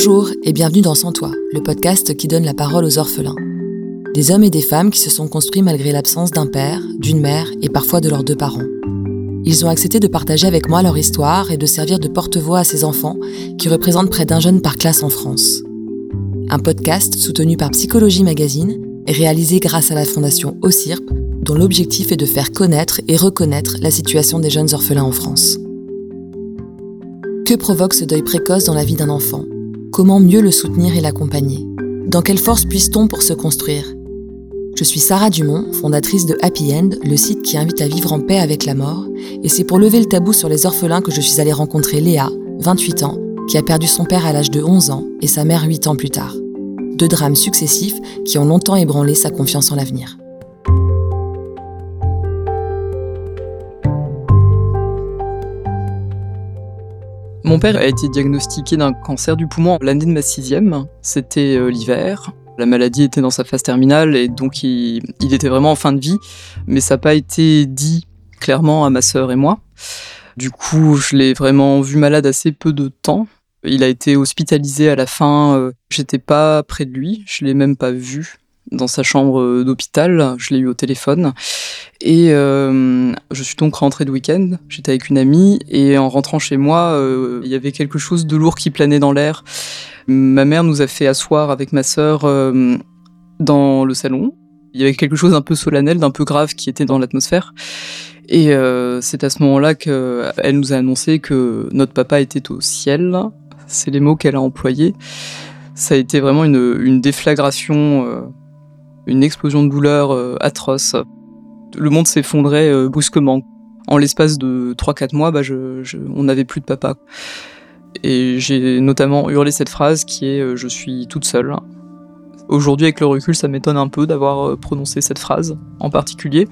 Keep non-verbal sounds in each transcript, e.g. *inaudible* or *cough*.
Bonjour et bienvenue dans Sans Toi, le podcast qui donne la parole aux orphelins. Des hommes et des femmes qui se sont construits malgré l'absence d'un père, d'une mère et parfois de leurs deux parents. Ils ont accepté de partager avec moi leur histoire et de servir de porte-voix à ces enfants qui représentent près d'un jeune par classe en France. Un podcast soutenu par Psychologie Magazine et réalisé grâce à la fondation OCIRP, dont l'objectif est de faire connaître et reconnaître la situation des jeunes orphelins en France. Que provoque ce deuil précoce dans la vie d'un enfant? Comment mieux le soutenir et l'accompagner Dans quelle force puisse-t-on pour se construire? Je suis Sarah Dumont, fondatrice de Happy End, le site qui invite à vivre en paix avec la mort, et c'est pour lever le tabou sur les orphelins que je suis allée rencontrer Léa, 28 ans, qui a perdu son père à l'âge de 11 ans et sa mère 8 ans plus tard. Deux drames successifs qui ont longtemps ébranlé sa confiance en l'avenir. Mon père a été diagnostiqué d'un cancer du poumon l'année de ma sixième. C'était euh, l'hiver. La maladie était dans sa phase terminale et donc il, était vraiment en fin de vie. Mais ça n'a pas été dit clairement à ma sœur et moi. Du coup, je l'ai vraiment vu malade assez peu de temps. Il a été hospitalisé à la fin. Euh, j'étais pas près de lui. Je l'ai même pas vu dans sa chambre euh, d'hôpital. Je l'ai eu au téléphone. Et euh, je suis donc rentré de week-end. J'étais avec une amie. Et en rentrant chez moi, euh, il y avait quelque chose de lourd qui planait dans l'air. Ma mère nous a fait asseoir avec ma sœur dans le salon. Il y avait quelque chose d'un peu solennel, d'un peu grave qui était dans l'atmosphère. Et c'est à ce moment-là qu'elle nous a annoncé que notre papa était au ciel. C'est les mots qu'elle a employés. Ça a été vraiment une, une déflagration une explosion de douleur euh, atroce. Le monde s'effondrait euh, brusquement. En l'espace de 3-4 mois, bah, on n'avait plus de papa. Et j'ai notamment hurlé cette phrase qui est euh, Je suis toute seule. Aujourd'hui, avec le recul, ça m'étonne un peu d'avoir prononcé cette phrase en particulier,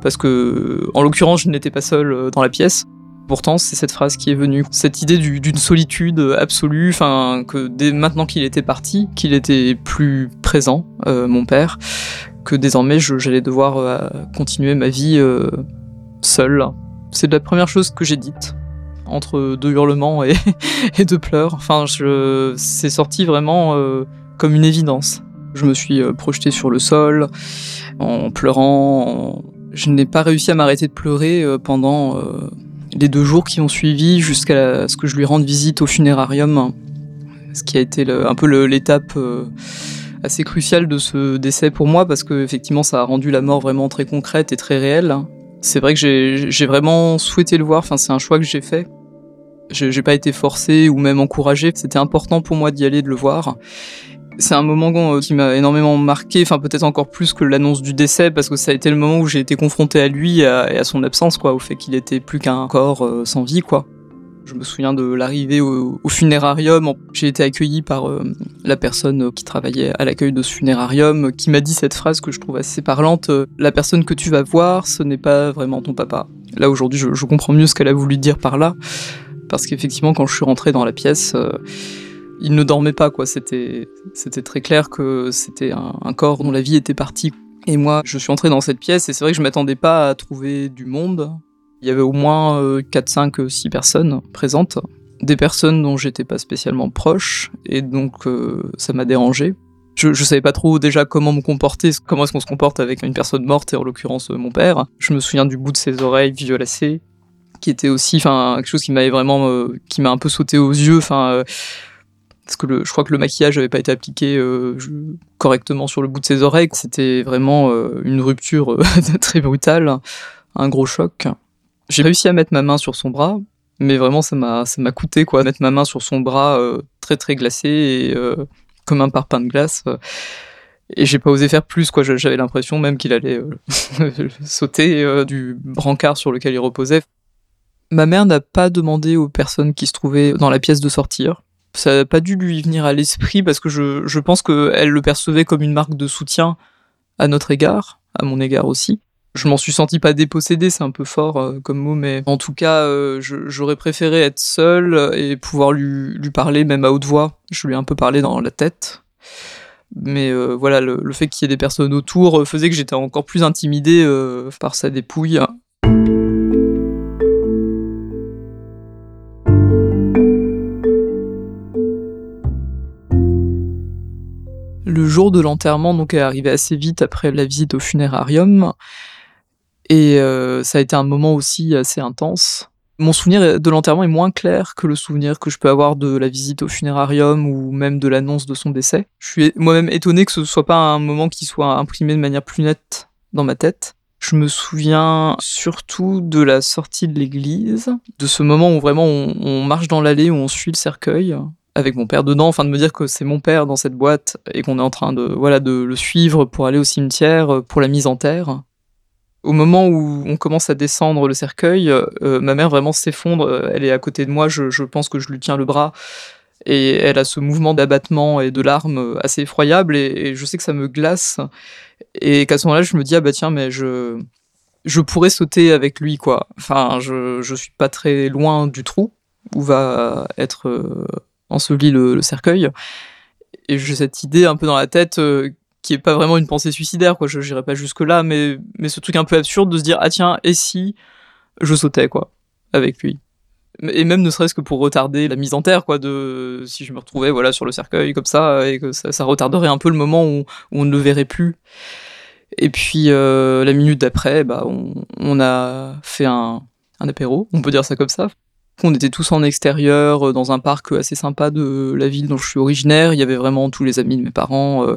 parce que, en l'occurrence, je n'étais pas seule dans la pièce. Pourtant, c'est cette phrase qui est venue, cette idée d'une solitude absolue, enfin que dès maintenant qu'il était parti, qu'il était plus présent, euh, mon père, que désormais j'allais devoir euh, continuer ma vie euh, seule. C'est la première chose que j'ai dite entre deux hurlements et, *laughs* deux pleurs. Enfin, c'est sorti vraiment comme une évidence. Je me suis projeté sur le sol en pleurant. Je n'ai pas réussi à m'arrêter de pleurer pendant les deux jours qui ont suivi jusqu'à ce que je lui rende visite au funérarium, ce qui a été un peu l'étape euh, assez cruciale de ce décès pour moi parce que effectivement ça a rendu la mort vraiment très concrète et très réelle. C'est vrai que j'ai vraiment souhaité le voir, enfin c'est un choix que j'ai fait. J'ai pas été forcé ou même encouragé, c'était important pour moi d'y aller, de le voir. C'est un moment euh, qui m'a énormément marqué, enfin peut-être encore plus que l'annonce du décès, parce que ça a été le moment où j'ai été confronté à lui et à, son absence, quoi, au fait qu'il était plus qu'un corps euh, sans vie, quoi. Je me souviens de l'arrivée au, funérarium. J'ai été accueilli par euh, la personne qui travaillait à l'accueil de ce funérarium, qui m'a dit cette phrase que je trouve assez parlante. la personne que tu vas voir, ce n'est pas vraiment ton papa. Là aujourd'hui, je, je, comprends mieux ce qu'elle a voulu dire par là, parce qu'effectivement, quand je suis rentré dans la pièce il ne dormait pas, quoi. C'était, c'était très clair que c'était un, corps dont la vie était partie. Et moi, je suis entré dans cette pièce et c'est vrai que je m'attendais pas à trouver du monde. Il y avait au moins 4, 5, 6 personnes présentes. Des personnes dont j'étais pas spécialement proche et donc euh, ça m'a dérangé. Je, je savais pas trop déjà comment me comporter, comment est-ce qu'on se comporte avec une personne morte et en l'occurrence mon père. Je me souviens du bout de ses oreilles violacées, qui était aussi, enfin, quelque chose qui m'avait vraiment, euh, qui m'a un peu sauté aux yeux. Enfin, euh, parce que le, je crois que le maquillage n'avait pas été appliqué euh, correctement sur le bout de ses oreilles. C'était vraiment euh, une rupture euh, *laughs* très brutale, un gros choc. J'ai réussi à mettre ma main sur son bras, mais vraiment ça m'a ça m'a coûté quoi, mettre ma main sur son bras très très glacé et comme un parpaing de glace. et j'ai pas osé faire plus quoi. J'avais l'impression même qu'il allait *laughs* sauter du brancard sur lequel il reposait. Ma mère n'a pas demandé aux personnes qui se trouvaient dans la pièce de sortir ça n'a pas dû lui venir à l'esprit parce que je, je pense qu'elle le percevait comme une marque de soutien à notre égard, à mon égard aussi. Je m'en suis senti pas dépossédé, c'est un peu fort euh, comme mot, mais en tout cas, euh, j'aurais préféré être seul et pouvoir lui, lui, parler même à haute voix. Je lui ai un peu parlé dans la tête. Mais euh, voilà, le, le fait qu'il y ait des personnes autour faisait que j'étais encore plus intimidé par sa dépouille. De l'enterrement donc est arrivé assez vite après la visite au funérarium et ça a été un moment aussi assez intense. Mon souvenir de l'enterrement est moins clair que le souvenir que je peux avoir de la visite au funérarium ou même de l'annonce de son décès. Je suis moi-même étonné que ce soit pas un moment qui soit imprimé de manière plus nette dans ma tête. Je me souviens surtout de la sortie de l'église, de ce moment où vraiment on, marche dans l'allée, où on suit le cercueil, avec mon père dedans, enfin de me dire que c'est mon père dans cette boîte et qu'on est en train de voilà de le suivre pour aller au cimetière pour la mise en terre. Au moment où on commence à descendre le cercueil, euh, ma mère vraiment s'effondre. Elle est à côté de moi. Je, pense que je lui tiens le bras. Et elle a ce mouvement d'abattement et de larmes assez effroyable. Et, je sais que ça me glace. Et qu'à ce moment-là, je me dis, ah bah tiens, mais je, je pourrais sauter avec lui, quoi. Enfin, je, je suis pas très loin du trou où va être euh, enseveli le, le cercueil. Et j'ai cette idée un peu dans la tête euh, qui est pas vraiment une pensée suicidaire, quoi. Je n'irai pas jusque là, mais mais ce truc un peu absurde de se dire ah tiens et si je sautais quoi avec lui? Et même ne serait-ce que pour retarder la mise en terre, quoi, de si je me retrouvais voilà sur le cercueil comme ça et que ça, retarderait un peu le moment où, on ne le verrait plus. Et puis euh, la minute d'après, bah on, a fait un, un apéro, on peut dire ça comme ça. On était tous en extérieur, euh, dans un parc assez sympa de la ville dont je suis originaire. Il y avait vraiment tous les amis de mes parents. Euh,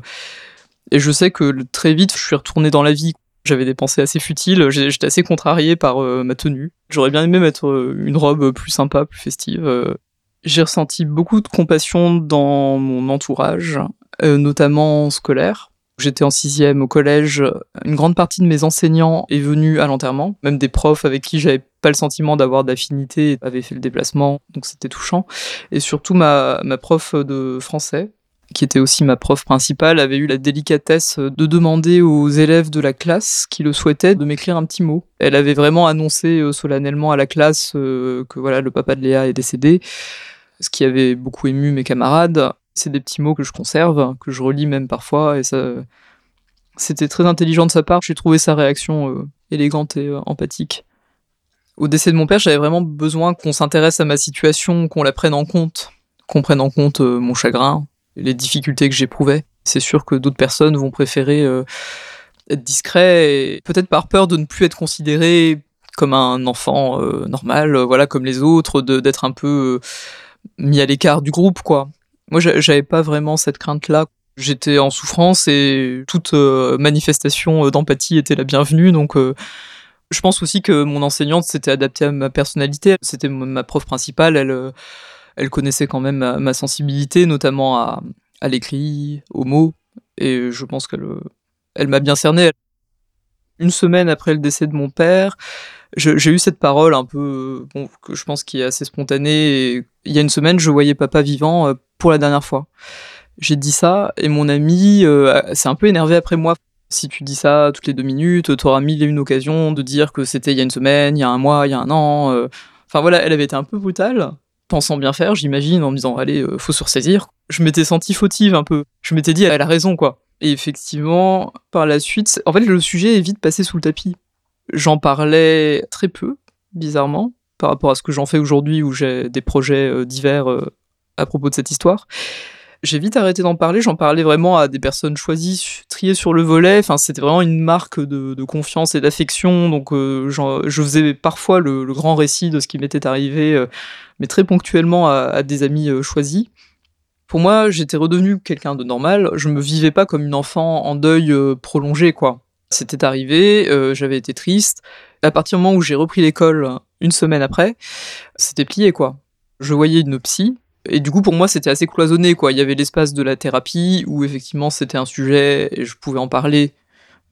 et je sais que très vite, je suis retourné dans la vie. J'avais des pensées assez futiles, j'étais assez contrarié par euh, ma tenue. J'aurais bien aimé mettre euh, une robe plus sympa, plus festive. Euh. J'ai ressenti beaucoup de compassion dans mon entourage, notamment scolaire. J'étais en sixième au collège. Une grande partie de mes enseignants est venue à l'enterrement. Même des profs avec qui j'avais pas le sentiment d'avoir d'affinité avaient fait le déplacement, donc c'était touchant. Et surtout ma, ma prof de français, qui était aussi ma prof principale, avait eu la délicatesse de demander aux élèves de la classe qui le souhaitaient de m'écrire un petit mot. Elle avait vraiment annoncé euh, solennellement à la classe euh, que voilà le papa de Léa est décédé, ce qui avait beaucoup ému mes camarades. C'est des petits mots que je conserve, que je relis même parfois, et ça, c'était très intelligent de sa part. J'ai trouvé sa réaction euh, élégante et empathique. Au décès de mon père, j'avais vraiment besoin qu'on s'intéresse à ma situation, qu'on la prenne en compte, qu'on prenne en compte mon chagrin, les difficultés que j'éprouvais. C'est sûr que d'autres personnes vont préférer euh, être discrets et peut-être par peur de ne plus être considéré comme un enfant euh, normal, euh, voilà, comme les autres, d'être un peu mis à l'écart du groupe, quoi. Moi, j'avais pas vraiment cette crainte-là. J'étais en souffrance et toute manifestation d'empathie était la bienvenue, donc je pense aussi que mon enseignante s'était adaptée à ma personnalité. C'était ma prof principale, elle elle connaissait quand même ma, sensibilité, notamment à, l'écrit, aux mots, et je pense qu'elle elle m'a bien cerné. Une semaine après le décès de mon père, j'ai eu cette parole un peu, bon, que je pense qui est assez spontanée. il y a une semaine, je voyais papa vivant euh, pour la dernière fois. J'ai dit ça, et mon ami euh, s'est un peu énervé après moi. Si tu dis ça toutes les deux minutes, tu auras mille et une occasions de dire que c'était il y a une semaine, il y a un mois, il y a un an. Euh. Enfin voilà, elle avait été un peu brutale pensant bien faire, j'imagine, en me disant allez, euh, faut se ressaisir. Je m'étais senti fautive un peu. Je m'étais dit elle a raison quoi. Et effectivement, par la suite, en fait, le sujet est vite passé sous le tapis. J'en parlais très peu, bizarrement, par rapport à ce que j'en fais aujourd'hui où j'ai des projets euh, divers euh, à propos de cette histoire. J'ai vite arrêté d'en parler, j'en parlais vraiment à des personnes choisies, triées sur le volet. Enfin, c'était vraiment une marque de, confiance et d'affection. Donc, euh, je faisais parfois le, grand récit de ce qui m'était arrivé, mais très ponctuellement à, des amis choisis. Pour moi, j'étais redevenu quelqu'un de normal. Je me vivais pas comme une enfant en deuil prolongé, quoi. C'était arrivé, j'avais été triste. À partir du moment où j'ai repris l'école, une semaine après, c'était plié, quoi. Je voyais une psy, et du coup, pour moi, c'était assez cloisonné, quoi. Il y avait l'espace de la thérapie où effectivement c'était un sujet et je pouvais en parler.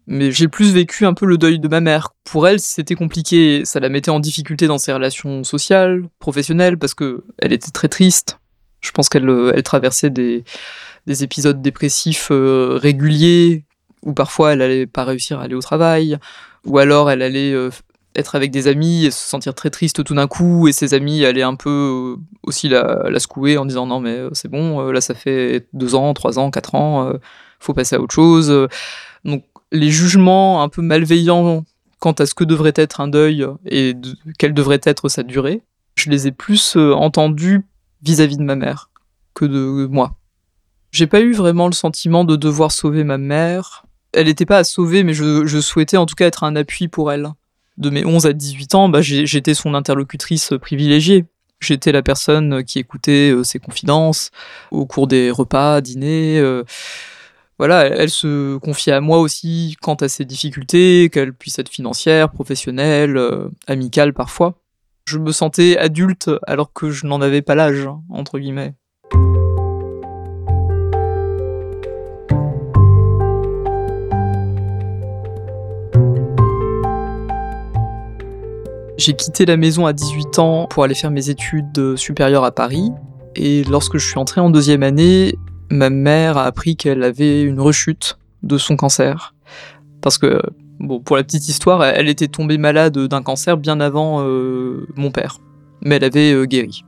Mais j'ai plus vécu un peu le deuil de ma mère. Pour elle, c'était compliqué. Ça la mettait en difficulté dans ses relations sociales, professionnelles, parce que elle était très triste. Je pense qu'elle euh, elle traversait des, des épisodes dépressifs euh, réguliers où parfois elle allait pas réussir à aller au travail, ou alors elle allait euh, être avec des amis et se sentir très triste tout d'un coup. Et ses amis allaient un peu euh, aussi la, la secouer en disant non mais euh, c'est bon là ça fait deux ans trois ans quatre ans faut passer à autre chose. Donc les jugements un peu malveillants quant à ce que devrait être un deuil et quelle devrait être sa durée je les ai plus entendus vis-à-vis de ma mère que de moi. J'ai pas eu vraiment le sentiment de devoir sauver ma mère. Elle n'était pas à sauver, mais je, souhaitais en tout cas être un appui pour elle. De mes 11 à 18 ans, bah, j'étais son interlocutrice privilégiée. J'étais la personne qui écoutait euh, ses confidences au cours des repas, dîners. Euh, voilà, elle, se confiait à moi aussi quant à ses difficultés, qu'elle puisse être financière, professionnelle, euh, amicale parfois. Je me sentais adulte alors que je n'en avais pas l'âge, entre guillemets. J'ai quitté la maison à 18 ans pour aller faire mes études supérieures à Paris. Et lorsque je suis entré en deuxième année, ma mère a appris qu'elle avait une rechute de son cancer. Parce que, bon, pour la petite histoire, elle était tombée malade d'un cancer bien avant euh, mon père. Mais elle avait euh, guéri,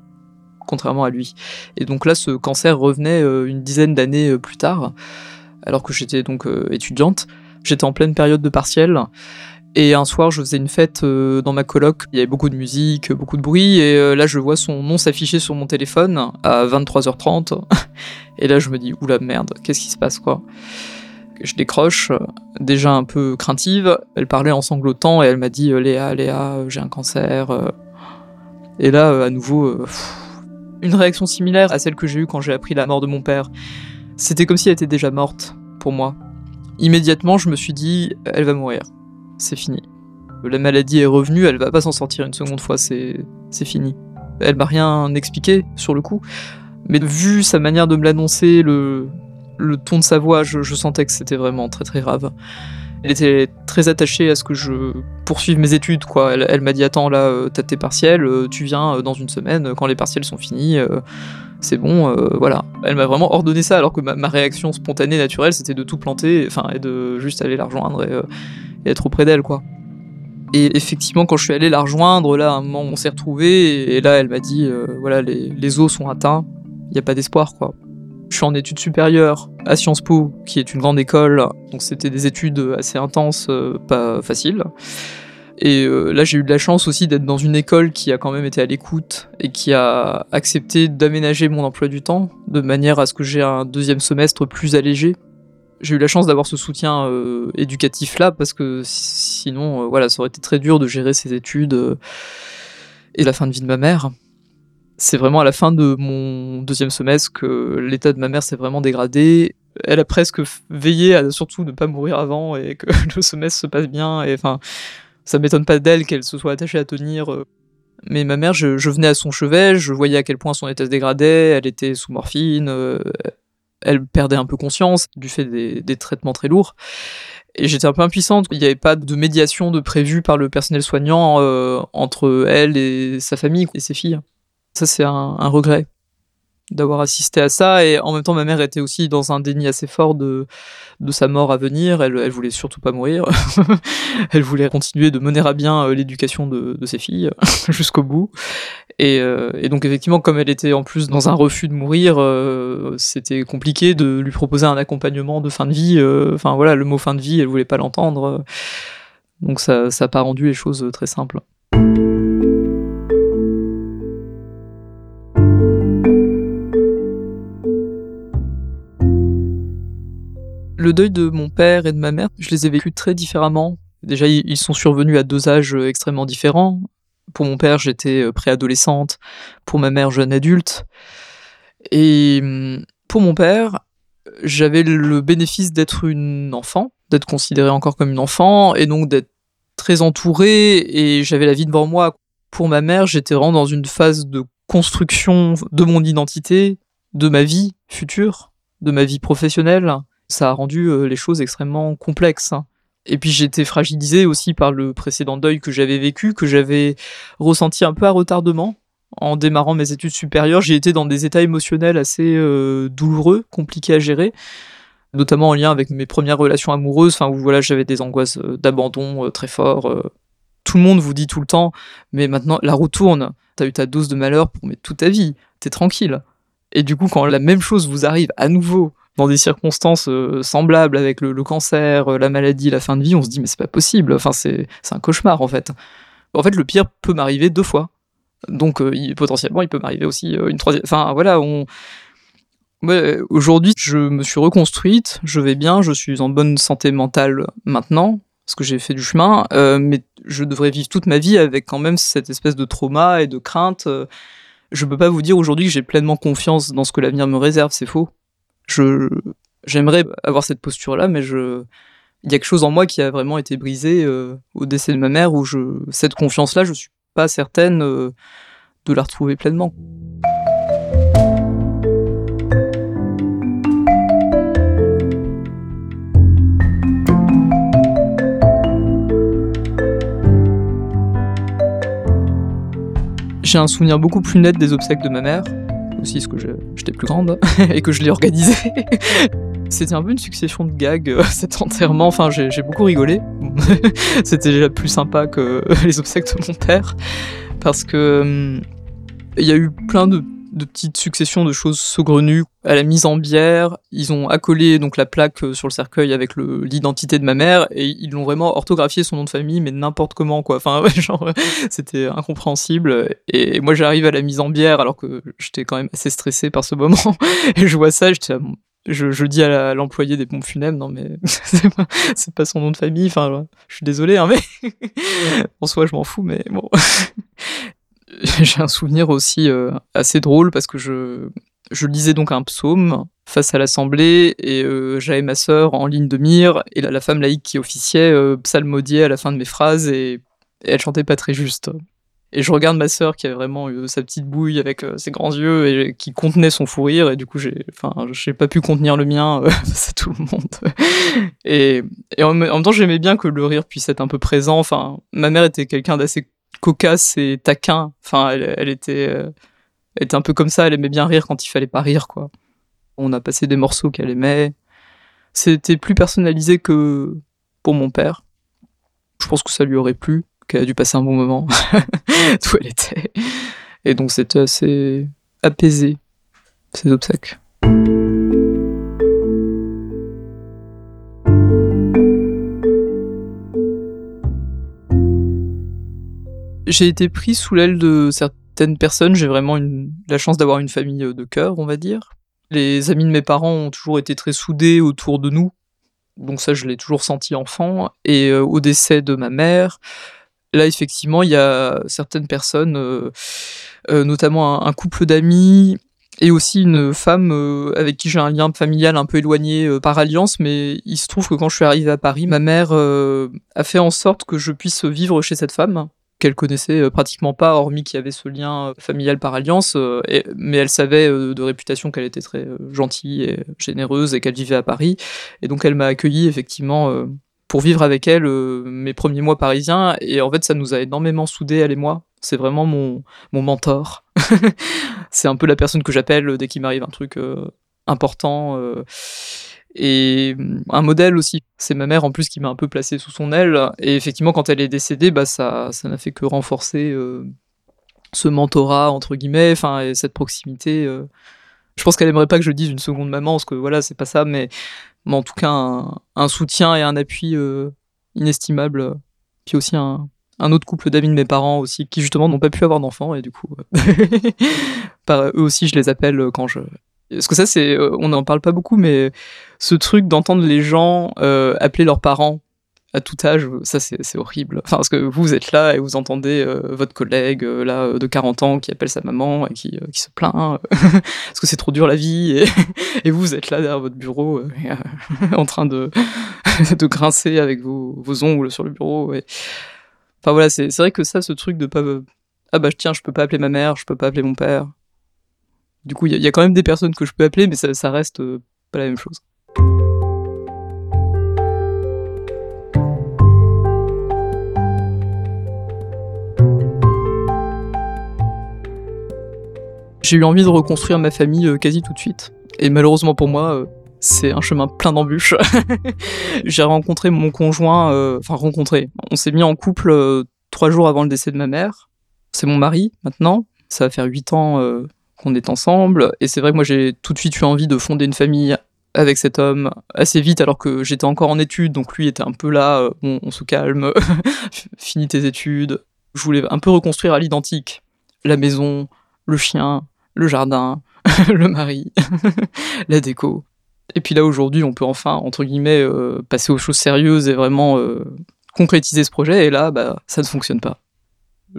contrairement à lui. Et donc là, ce cancer revenait euh, une dizaine d'années plus tard, alors que j'étais donc étudiante. J'étais en pleine période de partiel. Et un soir, je faisais une fête dans ma coloc. Il y avait beaucoup de musique, beaucoup de bruit. Et là, je vois son nom s'afficher sur mon téléphone à 23h30. *laughs* Et là, je me dis, oula merde, qu'est-ce qui se passe quoi? Je décroche, euh, déjà un peu craintive. Elle parlait en sanglotant et elle m'a dit, euh, Léa, Léa, euh, j'ai un cancer. Et là, à nouveau, une réaction similaire à celle que j'ai eue quand j'ai appris la mort de mon père. C'était comme si elle était déjà morte pour moi. Immédiatement, je me suis dit, elle va mourir. C'est fini. La maladie est revenue, elle va pas s'en sortir une seconde fois, c'est fini. Elle m'a rien expliqué sur le coup. Mais vu sa manière de me l'annoncer, le, le ton de sa voix, je, sentais que c'était vraiment très très grave. Elle était très attachée à ce que je poursuive mes études, quoi. Elle, m'a dit Attends, là, euh, t'as tes partiels, euh, tu viens euh, dans une semaine, quand les partiels sont finis, c'est bon, voilà. Elle m'a vraiment ordonné ça, alors que ma, réaction spontanée, naturelle, c'était de tout planter, enfin, et de juste aller la rejoindre et, être auprès d'elle, quoi. Et effectivement, quand je suis allé la rejoindre, là, à un moment, on s'est retrouvés, et, là, elle m'a dit Voilà, les, os sont atteints, il n'y a pas d'espoir, quoi. Je suis en études supérieures à Sciences Po, qui est une grande école, donc c'était des études assez intenses, euh, pas faciles. Et euh, là, j'ai eu de la chance aussi d'être dans une école qui a quand même été à l'écoute et qui a accepté d'aménager mon emploi du temps de manière à ce que j'ai un deuxième semestre plus allégé. J'ai eu la chance d'avoir ce soutien euh, éducatif là parce que sinon, voilà, ça aurait été très dur de gérer ces études et la fin de vie de ma mère c'est vraiment à la fin de mon deuxième semestre que l'état de ma mère s'est vraiment dégradé. Elle a presque veillé à surtout ne pas mourir avant et que *laughs* le semestre se passe bien. Et enfin, ça m'étonne pas d'elle qu'elle se soit attachée à tenir. Euh. Mais ma mère, je, venais à son chevet, je voyais à quel point son état se dégradait. Elle était sous morphine, euh, elle perdait un peu conscience du fait des, traitements très lourds. Et j'étais un peu impuissante. Il n'y avait pas de médiation de prévu par le personnel soignant euh, entre elle et sa famille et ses filles. Ça, c'est un, regret d'avoir assisté à ça. Et en même temps, ma mère était aussi dans un déni assez fort de, de sa mort à venir. Elle, elle voulait surtout pas mourir. *laughs* elle voulait continuer de mener à bien euh, l'éducation de, ses filles *laughs* jusqu'au bout. Euh, et, donc, effectivement, comme elle était en plus dans un refus de mourir, euh, c'était compliqué de lui proposer un accompagnement de fin de vie. Enfin, voilà, le mot fin de vie, elle voulait pas l'entendre. Donc, ça n'a pas rendu les choses très simples. Le deuil de mon père et de ma mère, je les ai vécus très différemment. Déjà, ils sont survenus à deux âges euh, extrêmement différents. Pour mon père, j'étais euh, préadolescente. Pour ma mère, jeune adulte. Et hum, pour mon père, j'avais le bénéfice d'être une enfant, d'être considérée encore comme une enfant, et donc d'être très entourée, et j'avais la vie devant moi. Pour ma mère, j'étais vraiment dans une phase de construction de mon identité, de ma vie future, de ma vie professionnelle ça a rendu euh, les choses extrêmement complexes. Hein. Et puis j'étais fragilisé aussi par le précédent deuil que j'avais vécu, que j'avais ressenti un peu à retardement. En démarrant mes études supérieures, j'ai été dans des états émotionnels assez euh, douloureux, compliqués à gérer, notamment en lien avec mes premières relations amoureuses, enfin où voilà j'avais des angoisses euh, d'abandon très fort. Tout le monde vous dit tout le temps, mais maintenant la roue tourne, t'as eu ta dose de malheur pour toute ta vie, t'es tranquille. Et du coup, quand la même chose vous arrive à nouveau, dans des circonstances euh, semblables avec le, cancer, euh, la maladie, la fin de vie, on se dit mais c'est pas possible. Enfin, c'est un cauchemar en fait. En fait, le pire peut m'arriver deux fois. Donc euh, potentiellement, il peut m'arriver aussi une troisième. Enfin voilà, on Aujourd'hui, je me suis reconstruite, je vais bien, je suis en bonne santé mentale maintenant, parce que j'ai fait du chemin, mais je devrais vivre toute ma vie avec quand même cette espèce de trauma et de crainte. Je peux pas vous dire aujourd'hui que j'ai pleinement confiance dans ce que l'avenir me réserve, c'est faux. Je j'aimerais avoir cette posture-là, mais je il y a quelque chose en moi qui a vraiment été brisé euh, au décès de ma mère, où je cette confiance-là, je suis pas certaine euh, de la retrouver pleinement. J'ai un souvenir beaucoup plus net des obsèques de ma mère, aussi parce que j'étais plus grande *laughs* et que je l'ai organisé. *laughs* C'était un peu une succession de gags, euh, *laughs* cet enterrement. Enfin, j'ai beaucoup rigolé. C'était déjà plus sympa que les obsèques de mon père. Parce que hum, il y a eu plein de de petites successions de choses saugrenues. À la mise en bière, ils ont accolé donc la plaque euh, sur le cercueil avec l'identité de ma mère et ils l'ont vraiment orthographié son nom de famille, mais n'importe comment quoi. Enfin, *laughs* genre, c'était incompréhensible. Et moi, j'arrive à la mise en bière alors que j'étais quand même assez stressé par ce moment *laughs* et je vois ça, je, dis à l'employé des pompes funèbres, non mais *laughs* c'est pas, pas, son nom de famille, enfin je suis désolé, hein, mais en soi je m'en fous, mais bon. *laughs* j'ai un souvenir aussi euh, assez drôle parce que je, je lisais donc un psaume face à l'assemblée et euh, j'avais ma sœur en ligne de mire et la, femme laïque qui officiait euh, psalmodiait à la fin de mes phrases et, elle chantait pas très juste. Et je regarde ma sœur qui avait vraiment eu sa petite bouille avec ses grands yeux et qui contenait son fou rire et du coup j'ai j'ai pas pu contenir le mien *laughs* face à tout le monde. et, et en, en, même temps j'aimais bien que le rire puisse être un peu présent. Enfin ma mère était quelqu'un d'assez cocasse et taquin. Enfin, elle, était, euh, était un peu comme ça. Elle aimait bien rire quand il fallait pas rire, quoi. On a passé des morceaux qu'elle aimait. C'était plus personnalisé que pour mon père. Je pense que ça lui aurait plu, qu'elle a dû passer un bon moment *laughs* d'où elle était. Et donc c'était assez apaisé, ces obsèques. J'ai été pris sous l'aile de certaines personnes. J'ai vraiment la chance d'avoir une famille euh, de cœur, on va dire. Les amis de mes parents ont toujours été très soudés autour de nous. Donc ça, je l'ai toujours senti enfant. Et euh, au décès de ma mère, là, effectivement, il y a certaines personnes, euh, notamment un, couple d'amis et aussi une femme avec qui j'ai un lien familial un peu éloigné par alliance, mais il se trouve que quand je suis arrivé à Paris, ma mère a fait en sorte que je puisse vivre chez cette femme qu'elle connaissait euh, pratiquement pas, hormis qu'il y avait ce lien euh, familial par alliance, euh, mais elle savait de réputation qu'elle était très gentille et généreuse et qu'elle vivait à Paris. Et donc elle m'a accueilli effectivement pour vivre avec elle mes premiers mois parisiens. Et en fait, ça nous a énormément soudés, elle et moi. C'est vraiment mon, mon mentor. *laughs* c'est un peu la personne que j'appelle dès qu'il m'arrive un truc important et mm, un modèle aussi. C'est ma mère en plus qui m'a un peu placé sous son aile. Et effectivement, quand elle est décédée, bah, ça, ça n'a fait que renforcer euh, ce mentorat, entre guillemets, enfin, et cette proximité. Euh. Je pense qu'elle aimerait pas que je dise une seconde maman, parce que voilà, c'est pas ça, mais, en tout cas, un, soutien et un appui euh, inestimable. Puis aussi un, autre couple d'amis de mes parents aussi, qui justement n'ont pas pu avoir d'enfants, et du coup, *laughs* par, eux aussi, je les appelle quand je, parce que ça, c'est, euh, on n'en parle pas beaucoup, mais ce truc d'entendre les gens euh, appeler leurs parents à tout âge, ça c'est horrible. Enfin, parce que vous êtes là et vous entendez euh, votre collègue là de 40 ans qui appelle sa maman et qui, se plaint *laughs* parce que c'est trop dur la vie et, *laughs* vous êtes là derrière votre bureau *laughs* en train de, de grincer avec vos, vos, ongles sur le bureau. Et... Enfin voilà, c'est vrai que ça, ce truc de pas ah bah tiens, je peux pas appeler ma mère, je peux pas appeler mon père. Du coup, il y, a quand même des personnes que je peux appeler, mais ça, reste euh, pas la même chose. J'ai eu envie de reconstruire ma famille euh, quasi tout de suite. Et malheureusement pour moi, euh, c'est un chemin plein d'embûches. *laughs* J'ai rencontré mon conjoint, enfin rencontré, on s'est mis en couple trois jours avant le décès de ma mère. C'est mon mari maintenant. Ça va faire huit ans qu'on est ensemble. Et c'est vrai que moi, j'ai tout de suite eu envie de fonder une famille avec cet homme assez vite alors que j'étais encore en études, donc lui était un peu là, euh, on se calme, *laughs* finis tes études. Je voulais un peu reconstruire à l'identique la maison, le chien, le jardin, *laughs* le mari, *laughs* la déco. Et puis là aujourd'hui, on peut enfin entre guillemets euh, passer aux choses sérieuses et vraiment euh, concrétiser ce projet. Et là, bah, ça ne fonctionne pas.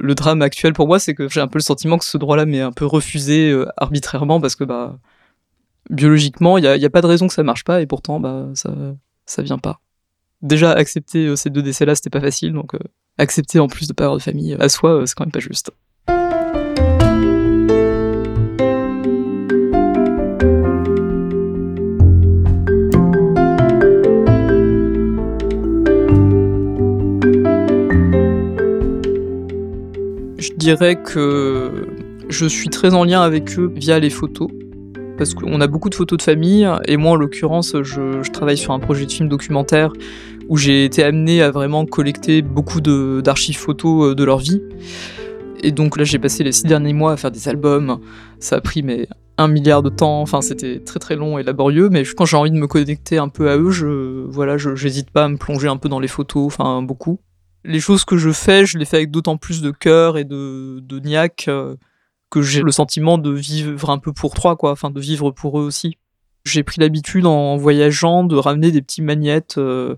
Le drame actuel pour moi, c'est que j'ai un peu le sentiment que ce droit-là m'est un peu refusé euh, arbitrairement parce que bah biologiquement, il n'y a, pas de raison que ça marche pas et pourtant bah ça ça vient pas. Déjà accepter ces deux décès-là, c'était pas facile, donc accepter en plus de pas avoir de famille à soi, c'est quand même pas juste. Dirais que je suis très en lien avec eux via les photos. Parce qu'on a beaucoup de photos de famille, et moi en l'occurrence, je, travaille sur un projet de film documentaire où j'ai été amené à vraiment collecter beaucoup d'archives photos euh, de leur vie. Et donc là, j'ai passé les six derniers mois à faire des albums. Ça a pris mais un milliard de temps. Enfin, c'était très très long et laborieux. Mais quand j'ai envie de me connecter un peu à eux, je voilà, j'hésite pas à me plonger un peu dans les photos. Enfin, beaucoup les choses que je fais, je les fais avec d'autant plus de cœur et de, de niaque euh, que j'ai le sentiment de vivre un peu pour trois, quoi, enfin de vivre pour eux aussi. J'ai pris l'habitude en voyageant de ramener des petits magnettes euh,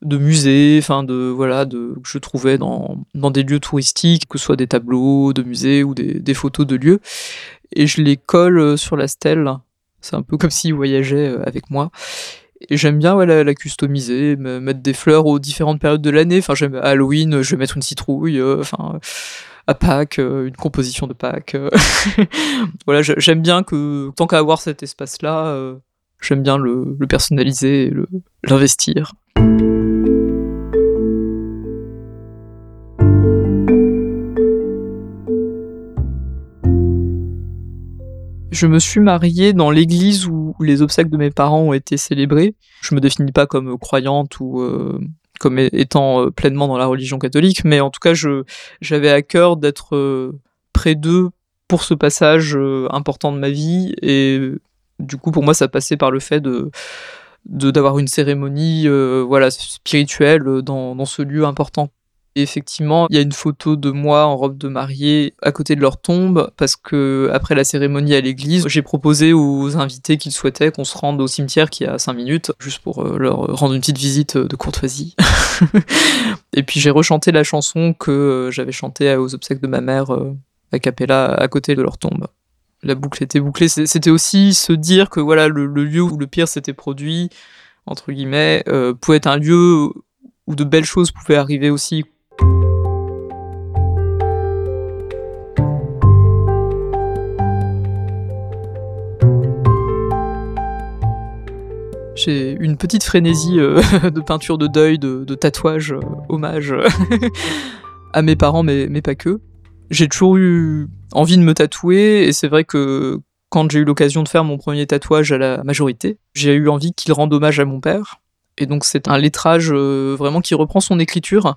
de musées, enfin de voilà, de que je trouvais dans, dans des lieux touristiques, que ce soit des tableaux de musées ou des, des photos de lieux, et je les colle euh, sur la stèle. C'est un peu comme s'ils voyageaient avec moi. Et j'aime bien la, customiser, mettre des fleurs aux différentes périodes de l'année. Enfin, j'aime Halloween, je vais mettre une citrouille. Euh, enfin, à Pâques, euh, une composition de Pâques. Euh. *laughs* voilà, j'aime bien que tant qu'à avoir cet espace-là, j'aime bien le, le personnaliser et l'investir. Je me suis mariée dans l'église où les obsèques de mes parents ont été célébrés. Je me définis pas comme croyante ou euh, comme étant euh, pleinement dans la religion catholique, mais en tout cas, j'avais à cœur d'être euh, près d'eux pour ce passage important de ma vie et du coup pour moi ça passait par le fait de d'avoir une cérémonie voilà spirituelle dans ce lieu important effectivement, il y a une photo de moi en robe de mariée à côté de leur tombe parce que après la cérémonie à l'église, j'ai proposé aux invités qu'ils souhaitaient qu'on se rende au cimetière qui est à 5 minutes juste pour euh, leur rendre une petite visite de courtoisie. *laughs* et puis j'ai rechanté la chanson que euh, j'avais chantée aux obsèques de ma mère euh, à Capella à côté de leur tombe. La boucle était bouclée. C'était aussi se dire que voilà le, lieu où le pire s'était produit entre guillemets pouvait être un lieu où de belles choses pouvaient arriver aussi J'ai une petite frénésie euh, *laughs* de peinture de deuil, de, tatouage, euh, hommage *laughs* à mes parents, mais, mais pas que. J'ai toujours eu envie de me tatouer, et c'est vrai que quand j'ai eu l'occasion de faire mon premier tatouage à la majorité, j'ai eu envie qu'il rende hommage à mon père. Et donc c'est un lettrage euh, vraiment qui reprend son écriture,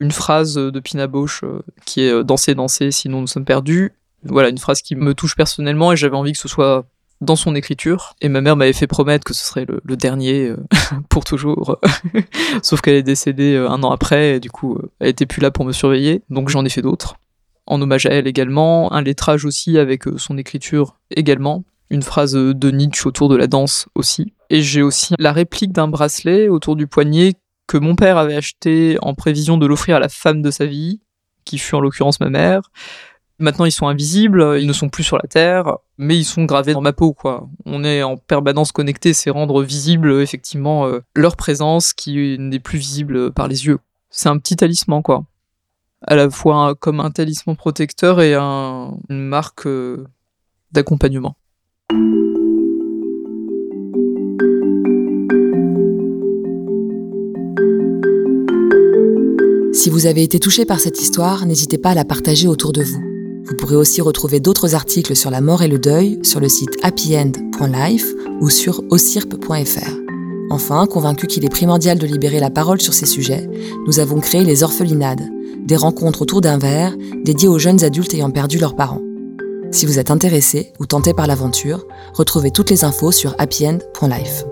une phrase de Pina Bausch qui est danser, danser, sinon nous sommes perdus. Voilà, une phrase qui me touche personnellement et j'avais envie que ce soit dans son écriture. Et ma mère m'avait fait promettre que ce serait le, dernier euh, *laughs* pour toujours. *laughs* Sauf qu'elle est décédée euh, un an après, et du coup, euh, elle était plus là pour me surveiller. Donc j'en ai fait d'autres. En hommage à elle également, un lettrage aussi avec son écriture également, une phrase de Nietzsche autour de la danse aussi. Et j'ai aussi la réplique d'un bracelet autour du poignet que mon père avait acheté en prévision de l'offrir à la femme de sa vie, qui fut en l'occurrence ma mère. Maintenant, ils sont invisibles, ils ne sont plus sur la Terre, mais ils sont gravés dans ma peau, quoi. On est en permanence connecté, c'est rendre visible, effectivement, euh, leur présence qui n'est plus visible par les yeux. C'est un petit talisman, quoi. À la fois comme un talisman protecteur et une marque euh, d'accompagnement. Si vous avez été touché par cette histoire, n'hésitez pas à la partager autour de vous. Vous pourrez aussi retrouver d'autres articles sur la mort et le deuil sur le site happyend.life ou sur osirp.fr. Enfin, convaincu qu'il est primordial de libérer la parole sur ces sujets, nous avons créé les orphelinades, des rencontres autour d'un verre dédiées aux jeunes adultes ayant perdu leurs parents. Si vous êtes intéressé ou tenté par l'aventure, retrouvez toutes les infos sur happyend.life.